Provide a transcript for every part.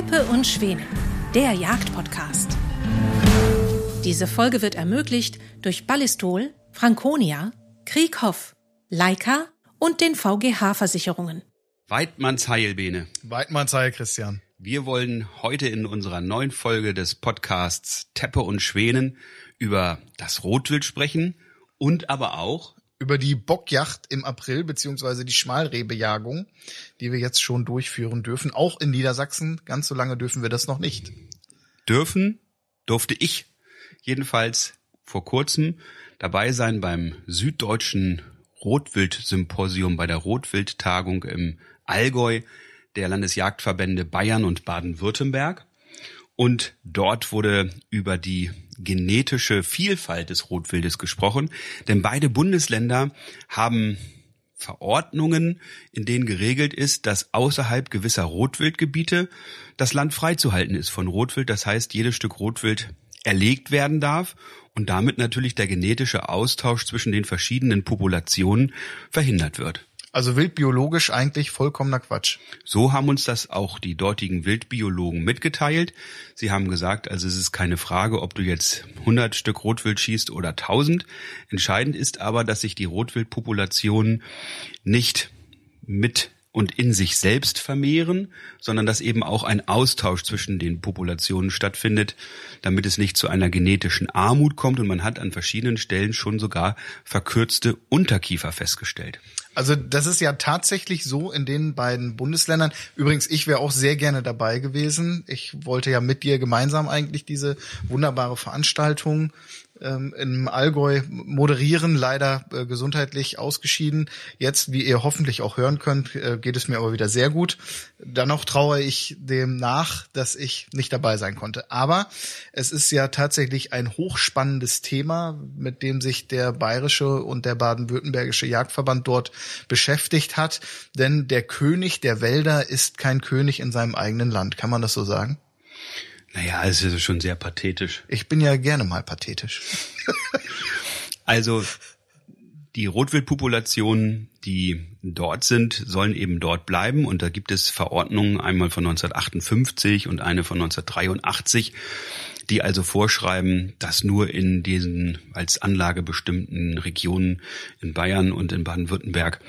Teppe und Schwäne, der Jagdpodcast. Diese Folge wird ermöglicht durch Ballistol, Franconia, Krieghoff, Leica und den VGH-Versicherungen. Weidmanns Heilbene. Weidmanns Heil, Christian. Wir wollen heute in unserer neuen Folge des Podcasts Teppe und Schwänen über das Rotwild sprechen und aber auch über die Bockjacht im April beziehungsweise die Schmalrebejagung, die wir jetzt schon durchführen dürfen, auch in Niedersachsen. Ganz so lange dürfen wir das noch nicht. Dürfen durfte ich jedenfalls vor kurzem dabei sein beim Süddeutschen Rotwild-Symposium bei der Rotwild-Tagung im Allgäu der Landesjagdverbände Bayern und Baden-Württemberg. Und dort wurde über die genetische Vielfalt des Rotwildes gesprochen, denn beide Bundesländer haben Verordnungen, in denen geregelt ist, dass außerhalb gewisser Rotwildgebiete das Land freizuhalten ist von Rotwild. Das heißt, jedes Stück Rotwild erlegt werden darf und damit natürlich der genetische Austausch zwischen den verschiedenen Populationen verhindert wird. Also wildbiologisch eigentlich vollkommener Quatsch. So haben uns das auch die dortigen Wildbiologen mitgeteilt. Sie haben gesagt, also es ist keine Frage, ob du jetzt 100 Stück Rotwild schießt oder 1000. Entscheidend ist aber, dass sich die Rotwildpopulationen nicht mit und in sich selbst vermehren, sondern dass eben auch ein Austausch zwischen den Populationen stattfindet, damit es nicht zu einer genetischen Armut kommt und man hat an verschiedenen Stellen schon sogar verkürzte Unterkiefer festgestellt. Also das ist ja tatsächlich so in den beiden Bundesländern. Übrigens, ich wäre auch sehr gerne dabei gewesen. Ich wollte ja mit dir gemeinsam eigentlich diese wunderbare Veranstaltung ähm, im Allgäu moderieren, leider äh, gesundheitlich ausgeschieden. Jetzt, wie ihr hoffentlich auch hören könnt, äh, geht es mir aber wieder sehr gut. Dennoch traue ich dem nach, dass ich nicht dabei sein konnte. Aber es ist ja tatsächlich ein hochspannendes Thema, mit dem sich der bayerische und der baden-württembergische Jagdverband dort beschäftigt hat. Denn der König der Wälder ist kein König in seinem eigenen Land. Kann man das so sagen? Naja, es ist schon sehr pathetisch. Ich bin ja gerne mal pathetisch. also die Rotwildpopulationen, die dort sind, sollen eben dort bleiben. Und da gibt es Verordnungen, einmal von 1958 und eine von 1983, die also vorschreiben, dass nur in diesen als Anlage bestimmten Regionen in Bayern und in Baden-Württemberg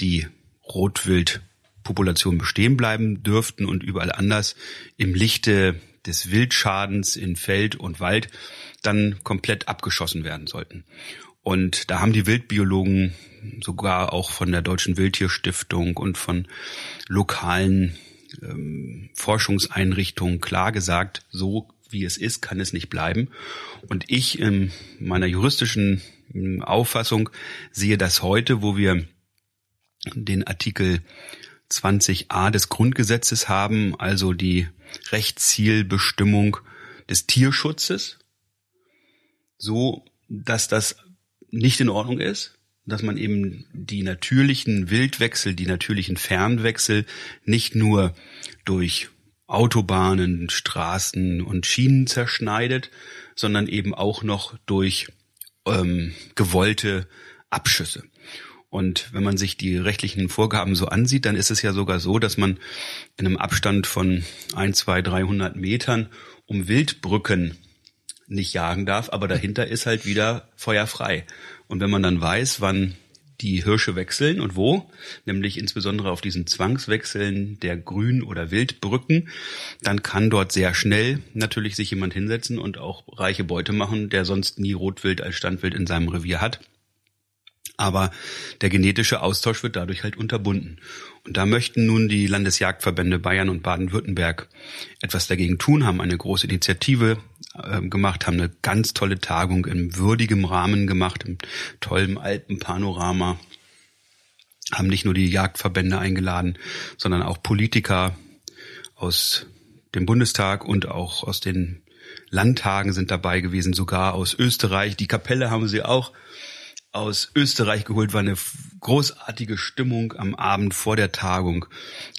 die Rotwildpopulationen bestehen bleiben dürften und überall anders im Lichte des Wildschadens in Feld und Wald dann komplett abgeschossen werden sollten. Und da haben die Wildbiologen sogar auch von der Deutschen Wildtierstiftung und von lokalen ähm, Forschungseinrichtungen klar gesagt, so wie es ist, kann es nicht bleiben. Und ich in meiner juristischen ähm, Auffassung sehe das heute, wo wir den Artikel 20a des Grundgesetzes haben, also die Rechtszielbestimmung des Tierschutzes, so dass das nicht in Ordnung ist, dass man eben die natürlichen Wildwechsel, die natürlichen Fernwechsel nicht nur durch Autobahnen, Straßen und Schienen zerschneidet, sondern eben auch noch durch ähm, gewollte Abschüsse. Und wenn man sich die rechtlichen Vorgaben so ansieht, dann ist es ja sogar so, dass man in einem Abstand von ein, zwei, dreihundert Metern um Wildbrücken nicht jagen darf, aber dahinter ist halt wieder feuerfrei. Und wenn man dann weiß, wann die Hirsche wechseln und wo, nämlich insbesondere auf diesen Zwangswechseln der Grün- oder Wildbrücken, dann kann dort sehr schnell natürlich sich jemand hinsetzen und auch reiche Beute machen, der sonst nie Rotwild als Standwild in seinem Revier hat. Aber der genetische Austausch wird dadurch halt unterbunden. Und da möchten nun die Landesjagdverbände Bayern und Baden-Württemberg etwas dagegen tun, haben eine große Initiative äh, gemacht, haben eine ganz tolle Tagung in würdigem Rahmen gemacht, im tollen Alpenpanorama, haben nicht nur die Jagdverbände eingeladen, sondern auch Politiker aus dem Bundestag und auch aus den Landtagen sind dabei gewesen, sogar aus Österreich. Die Kapelle haben sie auch aus Österreich geholt, war eine großartige Stimmung am Abend vor der Tagung.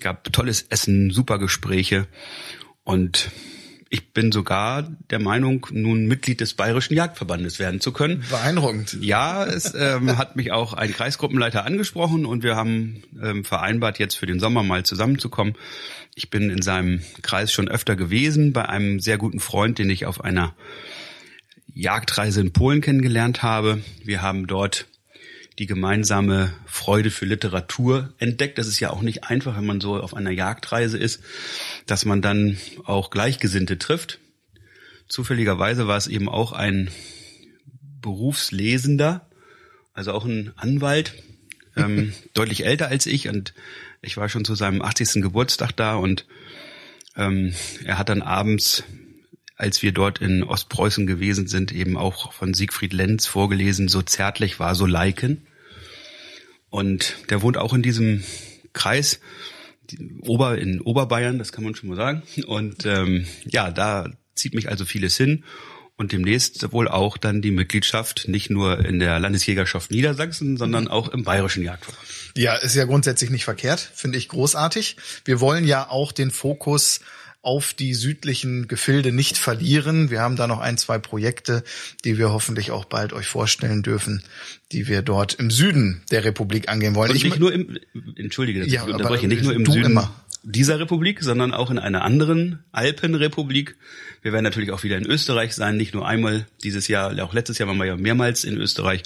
Gab tolles Essen, super Gespräche und ich bin sogar der Meinung, nun Mitglied des Bayerischen Jagdverbandes werden zu können. Beeindruckend. Ja, es ähm, hat mich auch ein Kreisgruppenleiter angesprochen und wir haben ähm, vereinbart, jetzt für den Sommer mal zusammenzukommen. Ich bin in seinem Kreis schon öfter gewesen, bei einem sehr guten Freund, den ich auf einer Jagdreise in Polen kennengelernt habe. Wir haben dort die gemeinsame Freude für Literatur entdeckt. Das ist ja auch nicht einfach, wenn man so auf einer Jagdreise ist, dass man dann auch Gleichgesinnte trifft. Zufälligerweise war es eben auch ein Berufslesender, also auch ein Anwalt, ähm, deutlich älter als ich und ich war schon zu seinem 80. Geburtstag da und ähm, er hat dann abends als wir dort in Ostpreußen gewesen sind, eben auch von Siegfried Lenz vorgelesen, so zärtlich war so Leiken. Und der wohnt auch in diesem Kreis, Ober, in Oberbayern, das kann man schon mal sagen. Und ähm, ja, da zieht mich also vieles hin. Und demnächst wohl auch dann die Mitgliedschaft nicht nur in der Landesjägerschaft Niedersachsen, sondern auch im Bayerischen Jagdverband. Ja, ist ja grundsätzlich nicht verkehrt, finde ich großartig. Wir wollen ja auch den Fokus auf die südlichen Gefilde nicht verlieren. Wir haben da noch ein, zwei Projekte, die wir hoffentlich auch bald euch vorstellen dürfen, die wir dort im Süden der Republik angehen wollen. Und nicht nur im, entschuldige, ja, ich unterbreche, nicht nur im Süden immer. dieser Republik, sondern auch in einer anderen Alpenrepublik. Wir werden natürlich auch wieder in Österreich sein, nicht nur einmal dieses Jahr, auch letztes Jahr waren wir ja mehrmals in Österreich.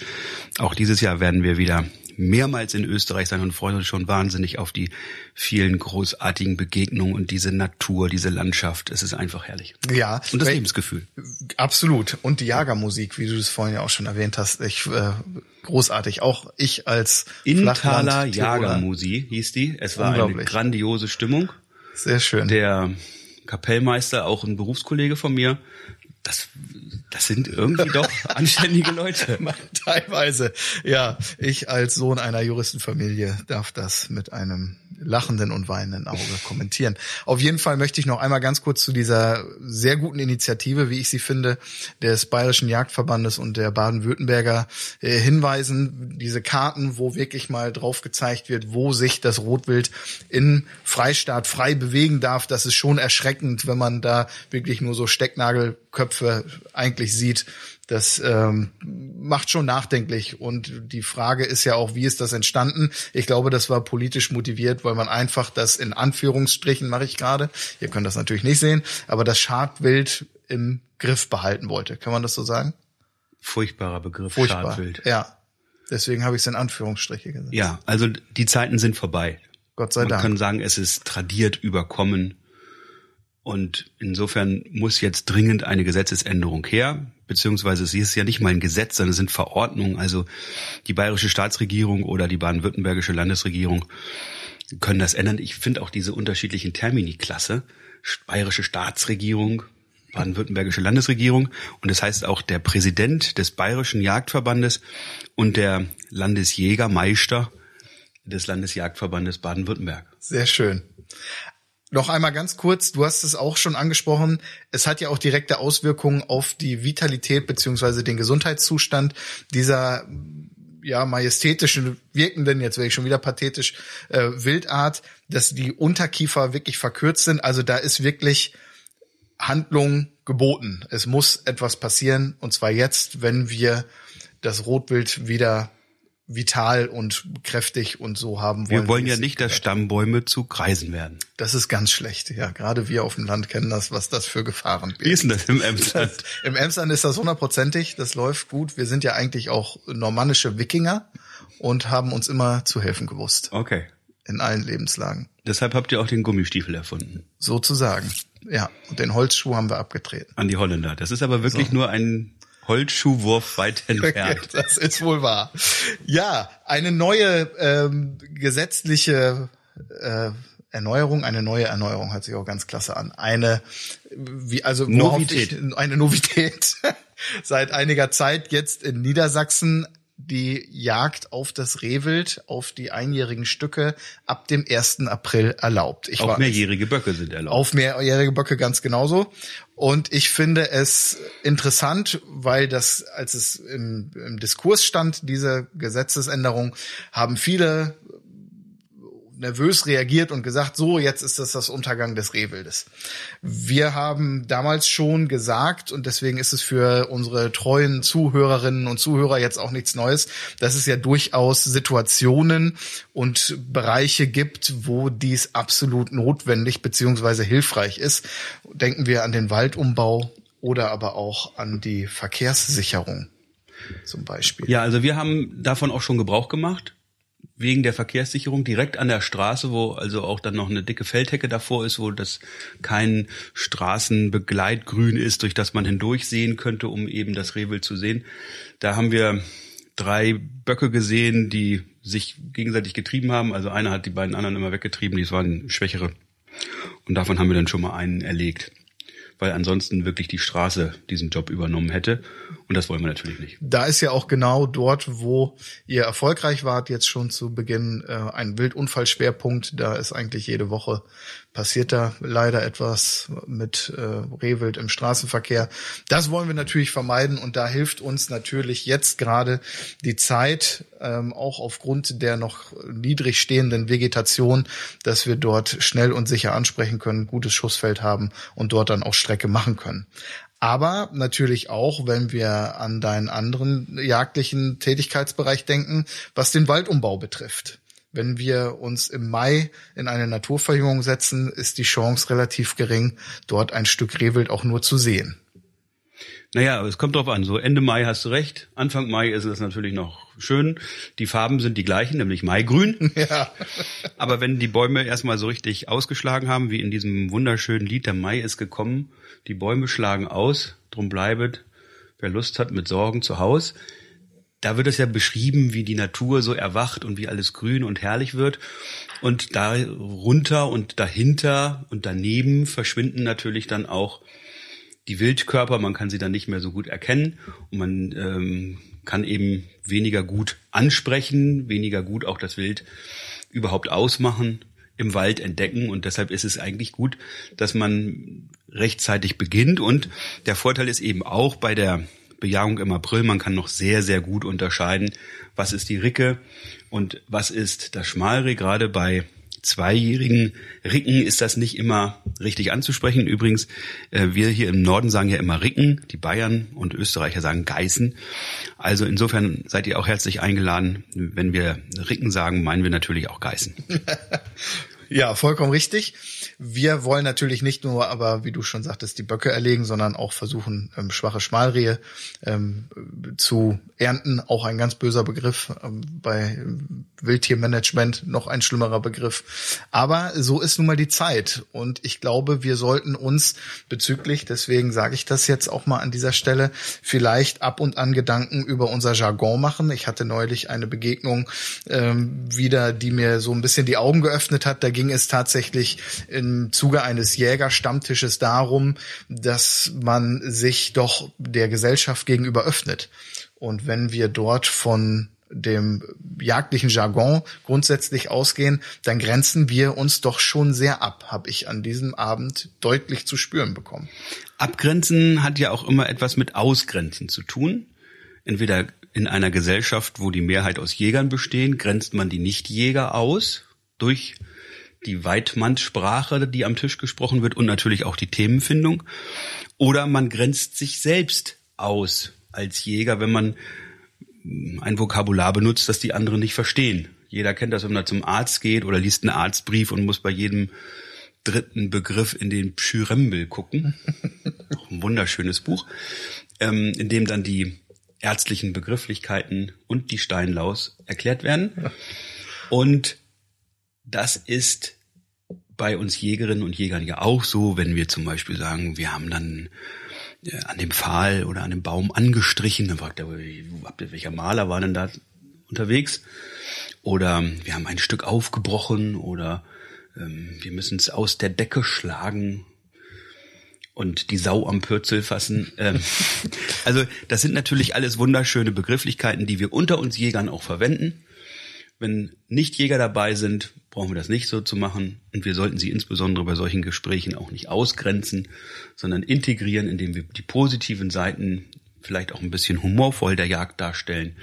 Auch dieses Jahr werden wir wieder mehrmals in Österreich sein und freuen uns schon wahnsinnig auf die vielen großartigen Begegnungen und diese Natur, diese Landschaft. Es ist einfach herrlich. Ja. Und das Lebensgefühl. Absolut. Und die Jagermusik, wie du es vorhin ja auch schon erwähnt hast. Ich, äh, großartig. Auch ich als Intala Jagermusik hieß die. Es war eine grandiose Stimmung. Sehr schön. Der Kapellmeister, auch ein Berufskollege von mir, das, das sind irgendwie doch anständige Leute. Teilweise, ja. Ich als Sohn einer Juristenfamilie darf das mit einem lachenden und weinenden Auge kommentieren. Auf jeden Fall möchte ich noch einmal ganz kurz zu dieser sehr guten Initiative, wie ich sie finde, des Bayerischen Jagdverbandes und der Baden-Württemberger äh, hinweisen. Diese Karten, wo wirklich mal drauf gezeigt wird, wo sich das Rotwild in Freistaat frei bewegen darf. Das ist schon erschreckend, wenn man da wirklich nur so Stecknagelköpfe eigentlich sieht das ähm, macht schon nachdenklich. Und die Frage ist ja auch, wie ist das entstanden? Ich glaube, das war politisch motiviert, weil man einfach das in Anführungsstrichen mache ich gerade. Ihr könnt das natürlich nicht sehen, aber das Schadwild im Griff behalten wollte. Kann man das so sagen? Furchtbarer Begriff, Furchtbar. Schadwild. Ja. Deswegen habe ich es in Anführungsstriche gesagt. Ja, also die Zeiten sind vorbei. Gott sei Man Dank. kann sagen, es ist tradiert überkommen. Und insofern muss jetzt dringend eine Gesetzesänderung her, beziehungsweise sie ist ja nicht mal ein Gesetz, sondern es sind Verordnungen. Also die bayerische Staatsregierung oder die baden-württembergische Landesregierung können das ändern. Ich finde auch diese unterschiedlichen Termini klasse. Bayerische Staatsregierung, baden-württembergische Landesregierung. Und das heißt auch der Präsident des Bayerischen Jagdverbandes und der Landesjägermeister des Landesjagdverbandes Baden-Württemberg. Sehr schön. Noch einmal ganz kurz, du hast es auch schon angesprochen, es hat ja auch direkte Auswirkungen auf die Vitalität beziehungsweise den Gesundheitszustand dieser ja majestätischen wirkenden, jetzt werde ich schon wieder pathetisch, äh, Wildart, dass die Unterkiefer wirklich verkürzt sind. Also da ist wirklich Handlung geboten. Es muss etwas passieren und zwar jetzt, wenn wir das Rotwild wieder vital und kräftig und so haben wollen. Wir wollen ja nicht, dass Stammbäume zu Kreisen werden. Das ist ganz schlecht, ja. Gerade wir auf dem Land kennen das, was das für Gefahren Wie ist denn das im Emsland? Im Emsland ist das hundertprozentig, das läuft gut. Wir sind ja eigentlich auch normannische Wikinger und haben uns immer zu helfen gewusst. Okay. In allen Lebenslagen. Deshalb habt ihr auch den Gummistiefel erfunden. Sozusagen. Ja. Und den Holzschuh haben wir abgetreten. An die Holländer. Das ist aber wirklich so. nur ein Holzschuhwurf weit entfernt. das ist wohl wahr. Ja, eine neue ähm, gesetzliche äh, Erneuerung, eine neue Erneuerung hört sich auch ganz klasse an. Eine wie also Novität. Ich, eine Novität seit einiger Zeit jetzt in Niedersachsen die Jagd auf das Rehwild, auf die einjährigen Stücke ab dem 1. April erlaubt. Ich auch mehrjährige Böcke sind erlaubt. Auf mehrjährige Böcke ganz genauso. Und ich finde es interessant, weil das, als es im, im Diskurs stand, diese Gesetzesänderung, haben viele nervös reagiert und gesagt, so, jetzt ist das das Untergang des Rehwildes. Wir haben damals schon gesagt, und deswegen ist es für unsere treuen Zuhörerinnen und Zuhörer jetzt auch nichts Neues, dass es ja durchaus Situationen und Bereiche gibt, wo dies absolut notwendig beziehungsweise hilfreich ist. Denken wir an den Waldumbau oder aber auch an die Verkehrssicherung zum Beispiel. Ja, also wir haben davon auch schon Gebrauch gemacht wegen der Verkehrssicherung direkt an der Straße, wo also auch dann noch eine dicke Feldhecke davor ist, wo das kein Straßenbegleitgrün ist, durch das man hindurch sehen könnte, um eben das Rehwild zu sehen. Da haben wir drei Böcke gesehen, die sich gegenseitig getrieben haben. Also einer hat die beiden anderen immer weggetrieben, die waren schwächere. Und davon haben wir dann schon mal einen erlegt weil ansonsten wirklich die Straße diesen Job übernommen hätte. Und das wollen wir natürlich nicht. Da ist ja auch genau dort, wo ihr erfolgreich wart, jetzt schon zu Beginn äh, ein Wildunfallschwerpunkt. Da ist eigentlich jede Woche passiert da leider etwas mit äh, Rehwild im Straßenverkehr. Das wollen wir natürlich vermeiden und da hilft uns natürlich jetzt gerade die Zeit, ähm, auch aufgrund der noch niedrig stehenden Vegetation, dass wir dort schnell und sicher ansprechen können, gutes Schussfeld haben und dort dann auch Strecke machen können. Aber natürlich auch, wenn wir an deinen anderen jagdlichen Tätigkeitsbereich denken, was den Waldumbau betrifft. Wenn wir uns im Mai in eine Naturverjüngung setzen, ist die Chance relativ gering, dort ein Stück Rehwild auch nur zu sehen. Naja, es kommt drauf an. So Ende Mai hast du recht. Anfang Mai ist es natürlich noch schön. Die Farben sind die gleichen, nämlich Maigrün. Ja. Aber wenn die Bäume erstmal so richtig ausgeschlagen haben, wie in diesem wunderschönen Lied, der Mai ist gekommen, die Bäume schlagen aus, drum bleibet, wer Lust hat mit Sorgen zu Haus da wird es ja beschrieben, wie die Natur so erwacht und wie alles grün und herrlich wird. Und da runter und dahinter und daneben verschwinden natürlich dann auch die Wildkörper. Man kann sie dann nicht mehr so gut erkennen und man ähm, kann eben weniger gut ansprechen, weniger gut auch das Wild überhaupt ausmachen, im Wald entdecken. Und deshalb ist es eigentlich gut, dass man rechtzeitig beginnt. Und der Vorteil ist eben auch bei der Bejagung im April. Man kann noch sehr, sehr gut unterscheiden, was ist die Ricke und was ist das Schmalreh. Gerade bei zweijährigen Ricken ist das nicht immer richtig anzusprechen. Übrigens, äh, wir hier im Norden sagen ja immer Ricken, die Bayern und Österreicher sagen Geißen. Also insofern seid ihr auch herzlich eingeladen. Wenn wir Ricken sagen, meinen wir natürlich auch Geißen. Ja, vollkommen richtig. Wir wollen natürlich nicht nur, aber wie du schon sagtest, die Böcke erlegen, sondern auch versuchen, ähm, schwache Schmalrehe ähm, zu ernten. Auch ein ganz böser Begriff ähm, bei Wildtiermanagement, noch ein schlimmerer Begriff. Aber so ist nun mal die Zeit. Und ich glaube, wir sollten uns bezüglich, deswegen sage ich das jetzt auch mal an dieser Stelle, vielleicht ab und an Gedanken über unser Jargon machen. Ich hatte neulich eine Begegnung ähm, wieder, die mir so ein bisschen die Augen geöffnet hat. Da ging es tatsächlich im Zuge eines Jägerstammtisches darum, dass man sich doch der Gesellschaft gegenüber öffnet. Und wenn wir dort von dem jagdlichen Jargon grundsätzlich ausgehen, dann grenzen wir uns doch schon sehr ab, habe ich an diesem Abend deutlich zu spüren bekommen. Abgrenzen hat ja auch immer etwas mit Ausgrenzen zu tun. Entweder in einer Gesellschaft, wo die Mehrheit aus Jägern bestehen, grenzt man die Nichtjäger aus durch die Weidmannssprache, die am Tisch gesprochen wird und natürlich auch die Themenfindung. Oder man grenzt sich selbst aus als Jäger, wenn man ein Vokabular benutzt, das die anderen nicht verstehen. Jeder kennt das, wenn man zum Arzt geht oder liest einen Arztbrief und muss bei jedem dritten Begriff in den Pschyrembel gucken. ein wunderschönes Buch, ähm, in dem dann die ärztlichen Begrifflichkeiten und die Steinlaus erklärt werden. Und das ist bei uns Jägerinnen und Jägern ja auch so, wenn wir zum Beispiel sagen, wir haben dann äh, an dem Pfahl oder an dem Baum angestrichen, dann fragt er, welcher Maler war denn da unterwegs? Oder wir haben ein Stück aufgebrochen oder ähm, wir müssen es aus der Decke schlagen und die Sau am Pürzel fassen. Ähm, also das sind natürlich alles wunderschöne Begrifflichkeiten, die wir unter uns Jägern auch verwenden. Wenn Nichtjäger dabei sind, brauchen wir das nicht so zu machen. Und wir sollten sie insbesondere bei solchen Gesprächen auch nicht ausgrenzen, sondern integrieren, indem wir die positiven Seiten vielleicht auch ein bisschen humorvoll der Jagd darstellen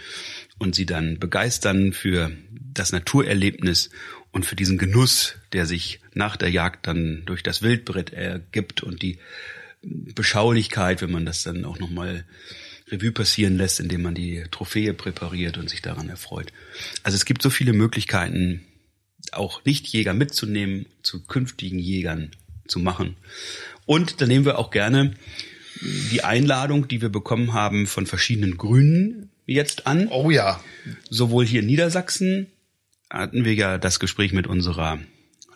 und sie dann begeistern für das Naturerlebnis und für diesen Genuss, der sich nach der Jagd dann durch das Wildbrett ergibt und die Beschaulichkeit, wenn man das dann auch nochmal Revue passieren lässt, indem man die Trophäe präpariert und sich daran erfreut. Also es gibt so viele Möglichkeiten, auch Nichtjäger mitzunehmen, zu künftigen Jägern zu machen. Und da nehmen wir auch gerne die Einladung, die wir bekommen haben von verschiedenen Grünen jetzt an. Oh ja. Sowohl hier in Niedersachsen hatten wir ja das Gespräch mit unserer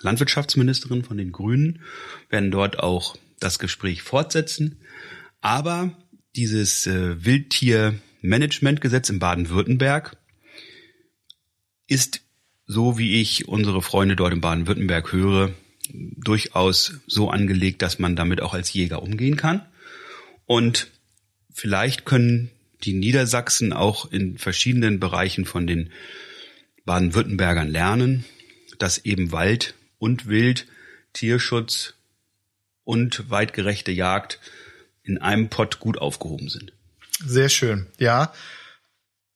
Landwirtschaftsministerin von den Grünen, werden dort auch das Gespräch fortsetzen. Aber dieses äh, Wildtiermanagementgesetz in Baden-Württemberg ist, so wie ich unsere Freunde dort in Baden-Württemberg höre, durchaus so angelegt, dass man damit auch als Jäger umgehen kann. Und vielleicht können die Niedersachsen auch in verschiedenen Bereichen von den Baden-Württembergern lernen, dass eben Wald und Wild, Tierschutz und weitgerechte Jagd in einem Pott gut aufgehoben sind. Sehr schön, ja.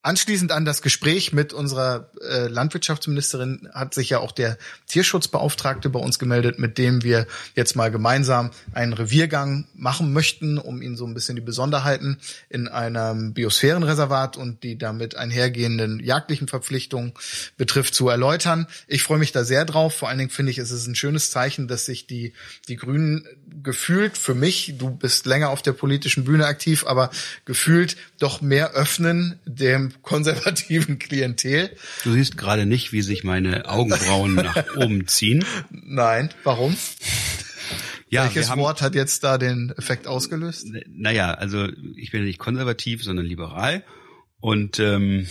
Anschließend an das Gespräch mit unserer äh, Landwirtschaftsministerin hat sich ja auch der Tierschutzbeauftragte bei uns gemeldet, mit dem wir jetzt mal gemeinsam einen Reviergang machen möchten, um ihn so ein bisschen die Besonderheiten in einem Biosphärenreservat und die damit einhergehenden jagdlichen Verpflichtungen betrifft zu erläutern. Ich freue mich da sehr drauf. Vor allen Dingen finde ich, es ist ein schönes Zeichen, dass sich die, die Grünen gefühlt für mich, du bist länger auf der politischen Bühne aktiv, aber gefühlt doch mehr öffnen dem konservativen Klientel. Du siehst gerade nicht, wie sich meine Augenbrauen nach oben ziehen. Nein, warum? Ja, Welches haben, Wort hat jetzt da den Effekt ausgelöst? Naja, also ich bin nicht konservativ, sondern liberal. Und ähm,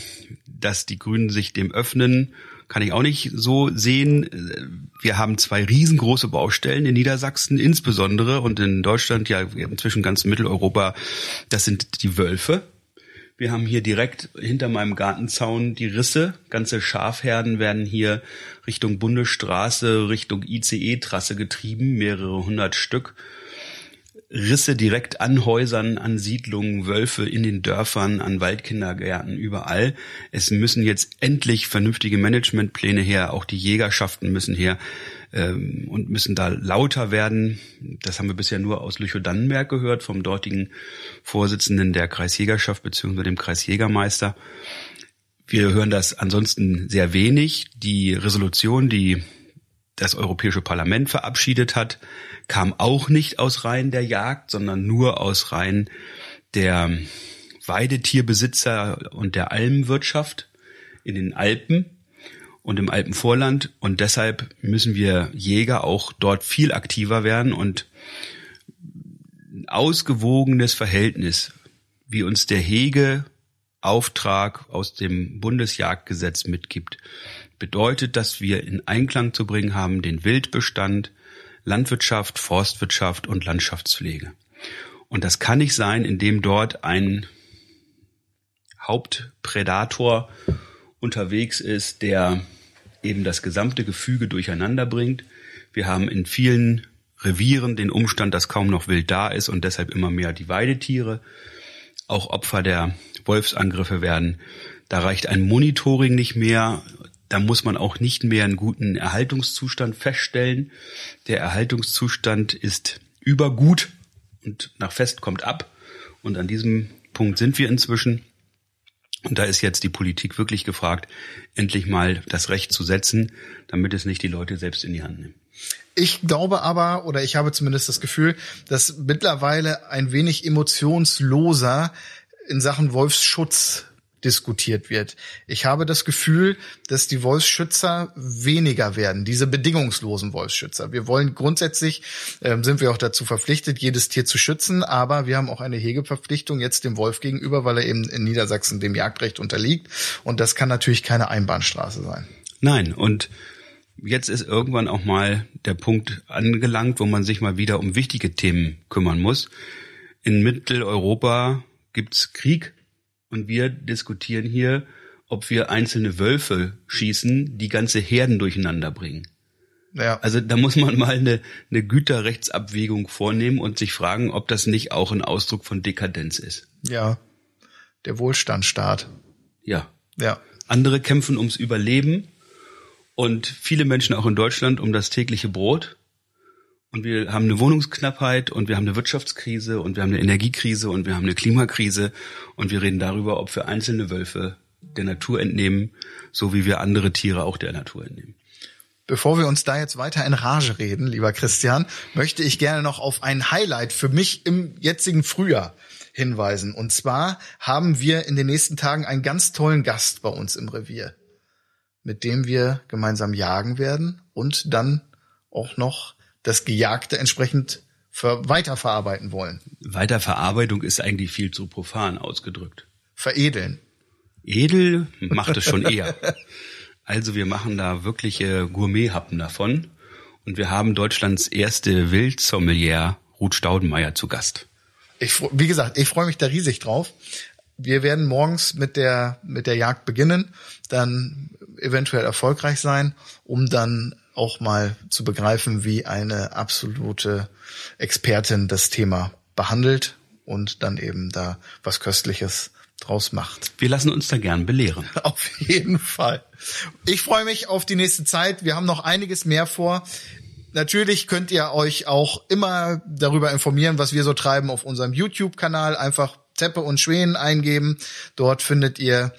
dass die Grünen sich dem öffnen, kann ich auch nicht so sehen. Wir haben zwei riesengroße Baustellen in Niedersachsen insbesondere und in Deutschland, ja inzwischen ganz Mitteleuropa, das sind die Wölfe. Wir haben hier direkt hinter meinem Gartenzaun die Risse. Ganze Schafherden werden hier Richtung Bundesstraße, Richtung ICE-Trasse getrieben, mehrere hundert Stück. Risse direkt an Häusern, an Siedlungen, Wölfe in den Dörfern, an Waldkindergärten, überall. Es müssen jetzt endlich vernünftige Managementpläne her, auch die Jägerschaften müssen her ähm, und müssen da lauter werden. Das haben wir bisher nur aus Lüchow-Dannenberg gehört, vom dortigen Vorsitzenden der Kreisjägerschaft bzw. dem Kreisjägermeister. Wir hören das ansonsten sehr wenig. Die Resolution, die das Europäische Parlament verabschiedet hat, kam auch nicht aus Reihen der Jagd, sondern nur aus Reihen der Weidetierbesitzer und der Almwirtschaft in den Alpen und im Alpenvorland. Und deshalb müssen wir Jäger auch dort viel aktiver werden und ein ausgewogenes Verhältnis, wie uns der Hegeauftrag aus dem Bundesjagdgesetz mitgibt, bedeutet, dass wir in Einklang zu bringen haben den Wildbestand, Landwirtschaft, Forstwirtschaft und Landschaftspflege. Und das kann nicht sein, indem dort ein Hauptprädator unterwegs ist, der eben das gesamte Gefüge durcheinander bringt. Wir haben in vielen Revieren den Umstand, dass kaum noch Wild da ist und deshalb immer mehr die Weidetiere auch Opfer der Wolfsangriffe werden. Da reicht ein Monitoring nicht mehr. Da muss man auch nicht mehr einen guten Erhaltungszustand feststellen. Der Erhaltungszustand ist übergut und nach Fest kommt ab. Und an diesem Punkt sind wir inzwischen. Und da ist jetzt die Politik wirklich gefragt, endlich mal das Recht zu setzen, damit es nicht die Leute selbst in die Hand nehmen. Ich glaube aber, oder ich habe zumindest das Gefühl, dass mittlerweile ein wenig emotionsloser in Sachen Wolfsschutz diskutiert wird. Ich habe das Gefühl, dass die Wolfsschützer weniger werden, diese bedingungslosen Wolfsschützer. Wir wollen grundsätzlich, ähm, sind wir auch dazu verpflichtet, jedes Tier zu schützen, aber wir haben auch eine Hegeverpflichtung jetzt dem Wolf gegenüber, weil er eben in Niedersachsen dem Jagdrecht unterliegt. Und das kann natürlich keine Einbahnstraße sein. Nein, und jetzt ist irgendwann auch mal der Punkt angelangt, wo man sich mal wieder um wichtige Themen kümmern muss. In Mitteleuropa gibt's Krieg und wir diskutieren hier, ob wir einzelne Wölfe schießen, die ganze Herden durcheinander bringen. Ja. Also da muss man mal eine, eine Güterrechtsabwägung vornehmen und sich fragen, ob das nicht auch ein Ausdruck von Dekadenz ist. Ja. Der Wohlstandsstaat. Ja. Ja. Andere kämpfen ums Überleben und viele Menschen auch in Deutschland um das tägliche Brot. Und wir haben eine Wohnungsknappheit und wir haben eine Wirtschaftskrise und wir haben eine Energiekrise und wir haben eine Klimakrise und wir reden darüber, ob wir einzelne Wölfe der Natur entnehmen, so wie wir andere Tiere auch der Natur entnehmen. Bevor wir uns da jetzt weiter in Rage reden, lieber Christian, möchte ich gerne noch auf ein Highlight für mich im jetzigen Frühjahr hinweisen. Und zwar haben wir in den nächsten Tagen einen ganz tollen Gast bei uns im Revier, mit dem wir gemeinsam jagen werden und dann auch noch das Gejagte entsprechend für weiterverarbeiten wollen. Weiterverarbeitung ist eigentlich viel zu profan ausgedrückt. Veredeln. Edel macht es schon eher. Also wir machen da wirkliche Gourmethappen davon. Und wir haben Deutschlands erste Wildsommelier Ruth Staudenmeier zu Gast. Ich, wie gesagt, ich freue mich da riesig drauf. Wir werden morgens mit der, mit der Jagd beginnen, dann eventuell erfolgreich sein, um dann auch mal zu begreifen, wie eine absolute Expertin das Thema behandelt und dann eben da was Köstliches draus macht. Wir lassen uns da gern belehren. Auf jeden Fall. Ich freue mich auf die nächste Zeit. Wir haben noch einiges mehr vor. Natürlich könnt ihr euch auch immer darüber informieren, was wir so treiben auf unserem YouTube-Kanal. Einfach Teppe und Schwänen eingeben. Dort findet ihr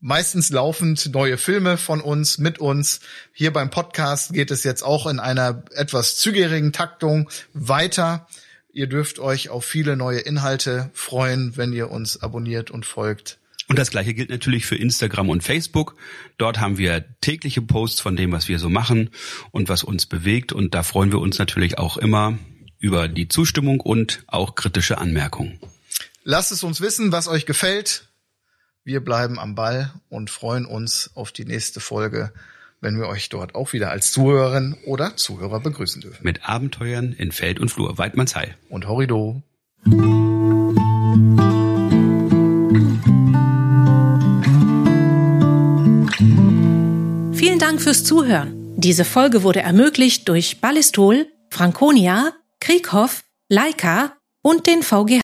meistens laufend neue Filme von uns, mit uns. Hier beim Podcast geht es jetzt auch in einer etwas zügigen Taktung weiter. Ihr dürft euch auf viele neue Inhalte freuen, wenn ihr uns abonniert und folgt. Und das gleiche gilt natürlich für Instagram und Facebook. Dort haben wir tägliche Posts von dem, was wir so machen und was uns bewegt. Und da freuen wir uns natürlich auch immer über die Zustimmung und auch kritische Anmerkungen. Lasst es uns wissen, was euch gefällt. Wir bleiben am Ball und freuen uns auf die nächste Folge, wenn wir euch dort auch wieder als Zuhörerin oder Zuhörer begrüßen dürfen. Mit Abenteuern in Feld und Flur. Weidmannsheil. Und Horrido. Vielen Dank fürs Zuhören. Diese Folge wurde ermöglicht durch Ballistol, Franconia, Krieghoff, Leica und den VGH.